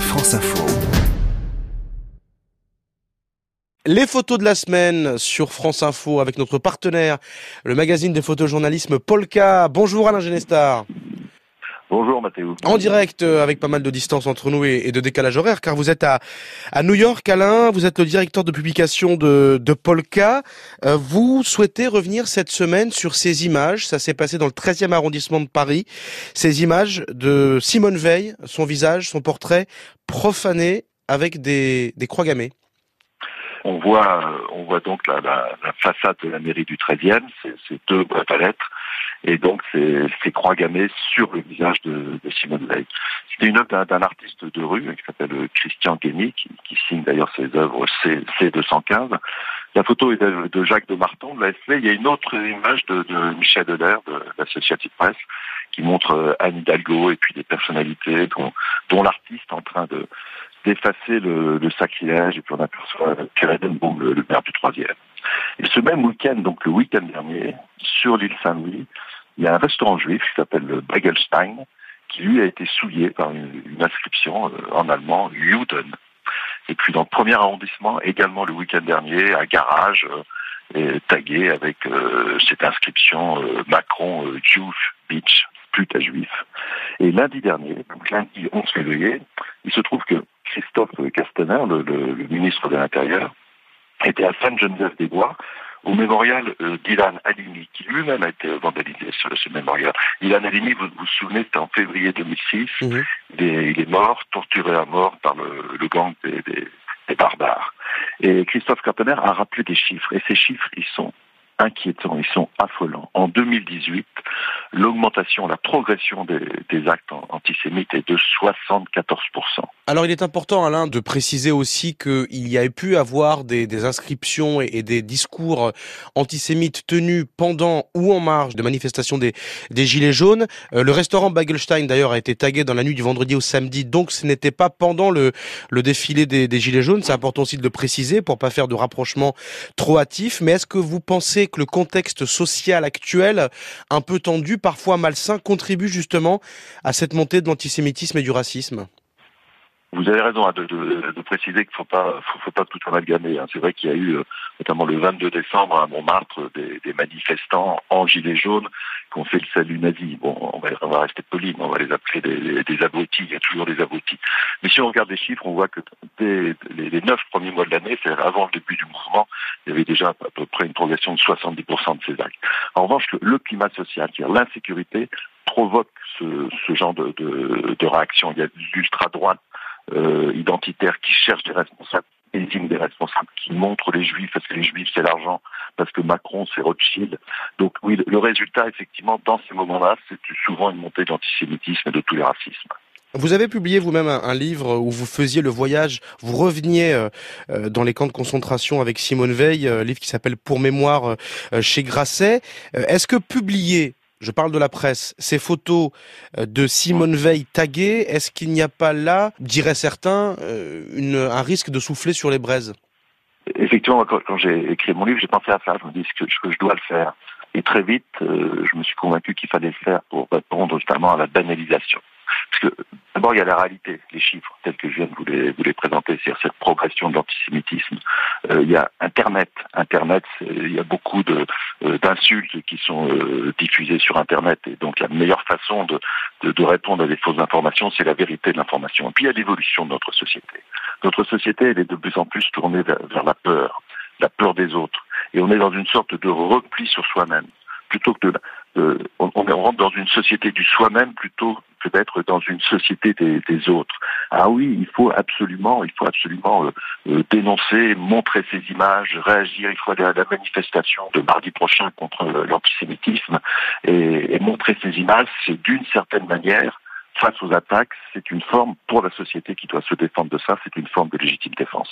France Info. Les photos de la semaine sur France Info avec notre partenaire, le magazine de photojournalisme Polka. Bonjour Alain Genestar. Bonjour Mathéo. En direct euh, avec pas mal de distance entre nous et, de décalage horaire car vous êtes à, à New York Alain, vous êtes le directeur de publication de, de Polka. Euh, vous souhaitez revenir cette semaine sur ces images, ça s'est passé dans le 13e arrondissement de Paris, ces images de Simone Veil, son visage, son portrait profané avec des, des croix gammées. On voit, on voit donc la, la, la façade de la mairie du 13e, c'est deux boîtes à lettres et donc c'est croix gammées sur le visage de, de Simone Veil. C'était une œuvre d'un artiste de rue qui s'appelle Christian Guény, qui, qui, signe d'ailleurs ses œuvres C, C215. La photo est de, Jacques de Marton de la Il y a une autre image de, de Michel Delair de l'Associative Presse qui montre euh, Anne Hidalgo et puis des personnalités dont, dont l'artiste en train de d'effacer le, le, sacrilège et puis on aperçoit Pierre Edenbaum, le, le maire du troisième. Et ce même week-end, donc le week-end dernier, sur l'île Saint-Louis, il y a un restaurant juif qui s'appelle le Bagelstein, qui lui a été souillé par une, inscription euh, en allemand Juden. Et puis dans le premier arrondissement, également le week-end dernier, un garage euh, tagué avec euh, cette inscription euh, Macron euh, Jewish Beach, pute à juif. Et lundi dernier, donc lundi 11 février, il se trouve que Christophe Castaner, le, le, le ministre de l'Intérieur, était à Sainte-Geneviève-des-Bois au mémorial euh, d'Ilan Halimi, qui lui-même a été vandalisé sur ce mémorial. Ilan Halimi, vous vous souvenez, c'était en février 2006. Mmh. Il, est, il, est, mort, torturé à mort par le, le gang des, des, des, barbares. Et Christophe Carpener a rappelé des chiffres, et ces chiffres, ils sont inquiétants, ils sont affolants. En 2018, l'augmentation, la progression des, actes antisémites est de 74%. Alors il est important, Alain, de préciser aussi qu'il y a pu avoir des, inscriptions et, des discours antisémites tenus pendant ou en marge de manifestations des, Gilets jaunes. Euh, le restaurant Bagelstein, d'ailleurs, a été tagué dans la nuit du vendredi au samedi, donc ce n'était pas pendant le, le défilé des, des Gilets jaunes. C'est important aussi de le préciser pour pas faire de rapprochement trop hâtif. Mais est-ce que vous pensez que le contexte social actuel, un peu tendu, parfois malsain, contribue justement à cette montée de l'antisémitisme et du racisme vous avez raison hein, de, de, de, préciser qu'il ne faut pas, faut, pas tout amalgamer. Hein. C'est vrai qu'il y a eu, notamment le 22 décembre à Montmartre, des, des manifestants en gilets jaunes qui ont fait le salut nazi. Bon, on va, on va rester poli, mais on va les appeler des, des, abrutis. Il y a toujours des abrutis. Mais si on regarde les chiffres, on voit que dès les neuf premiers mois de l'année, c'est-à-dire avant le début du mouvement, il y avait déjà à peu près une progression de 70% de ces actes. En revanche, le climat social, c'est-à-dire l'insécurité, provoque ce, ce genre de, de, de réaction. Il y a l'ultra-droite euh, identitaires qui cherchent des responsables, désignent des responsables, qui montrent les juifs parce que les juifs c'est l'argent, parce que Macron c'est Rothschild. Donc oui, le résultat effectivement dans ces moments-là, c'est souvent une montée d'antisémitisme et de tous les racismes. Vous avez publié vous-même un, livre où vous faisiez le voyage, vous reveniez euh, dans les camps de concentration avec Simone Veil, euh, livre qui s'appelle Pour mémoire euh, chez Grasset. Est-ce que publier je parle de la presse, ces photos euh, de Simone Veil taguées, est-ce qu'il n'y a pas là, diraient certains, euh, une, un risque de souffler sur les braises? Effectivement, quand, quand j'ai écrit mon livre, j'ai pensé à ça. Je me dis que, que je dois le faire. Et très vite, euh, je me suis convaincu qu'il fallait le faire pour répondre notamment à la banalisation. Il y a la réalité, les chiffres tels que je viens de vous les, présenter, c'est-à-dire cette progression de l'antisémitisme. Euh, il y a Internet. Internet, il y a beaucoup euh, d'insultes qui sont euh, diffusées sur Internet. Et donc, la meilleure façon de, répondre à des fausses informations, c'est la vérité de l'information. Et puis, il y a l'évolution de notre société. Notre société, elle est de plus en plus tournée vers, la peur, la peur des autres. Et on est dans une sorte de repli sur soi-même plutôt que de on, on, rentre dans une société du soi-même plutôt d'être dans une société des, autres. Ah oui, il faut absolument, il faut absolument euh, euh, dénoncer, montrer ces images, réagir. Il faut aller à la manifestation de mardi prochain contre l'antisémitisme et, et montrer ces images. C'est d'une certaine manière face aux attaques, c'est une forme pour la société qui doit se défendre de ça, c'est une forme de légitime défense.